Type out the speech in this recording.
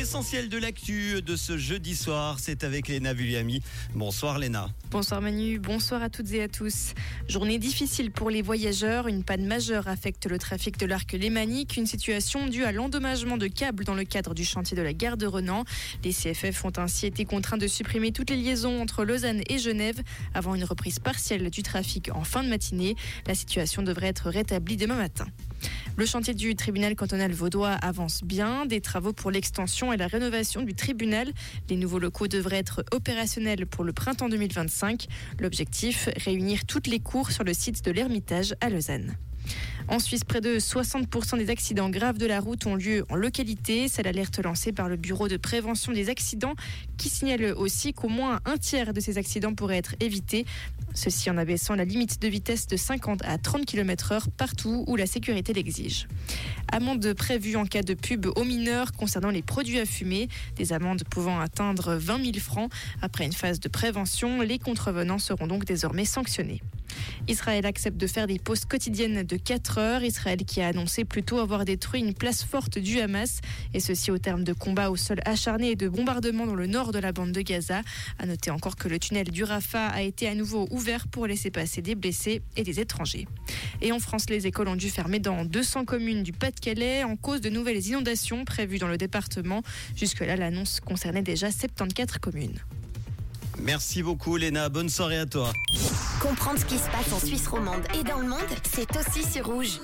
L'essentiel de l'actu de ce jeudi soir, c'est avec Léna Vulliami. Bonsoir Léna. Bonsoir Manu, bonsoir à toutes et à tous. Journée difficile pour les voyageurs. Une panne majeure affecte le trafic de l'arc lémanique, une situation due à l'endommagement de câbles dans le cadre du chantier de la gare de Renan. Les CFF ont ainsi été contraints de supprimer toutes les liaisons entre Lausanne et Genève avant une reprise partielle du trafic en fin de matinée. La situation devrait être rétablie demain matin. Le chantier du tribunal cantonal vaudois avance bien. Des travaux pour l'extension et la rénovation du tribunal. Les nouveaux locaux devraient être opérationnels pour le printemps 2025. L'objectif, réunir toutes les cours sur le site de l'Ermitage à Lausanne. En Suisse, près de 60% des accidents graves de la route ont lieu en localité. C'est l'alerte lancée par le Bureau de prévention des accidents qui signale aussi qu'au moins un tiers de ces accidents pourraient être évités. Ceci en abaissant la limite de vitesse de 50 à 30 km heure partout où la sécurité l'exige. Amende prévue en cas de pub aux mineurs concernant les produits à fumer. Des amendes pouvant atteindre 20 000 francs. Après une phase de prévention, les contrevenants seront donc désormais sanctionnés. Israël accepte de faire des pauses quotidiennes de 4 heures. Israël qui a annoncé plutôt avoir détruit une place forte du Hamas, et ceci au terme de combats au sol acharné et de bombardements dans le nord de la bande de Gaza. À noter encore que le tunnel du Rafah a été à nouveau ouvert pour laisser passer des blessés et des étrangers. Et en France, les écoles ont dû fermer dans 200 communes du Pas-de-Calais en cause de nouvelles inondations prévues dans le département. Jusque-là, l'annonce concernait déjà 74 communes. Merci beaucoup Léna, bonne soirée à toi. Comprendre ce qui se passe en Suisse romande et dans le monde, c'est aussi sur rouge.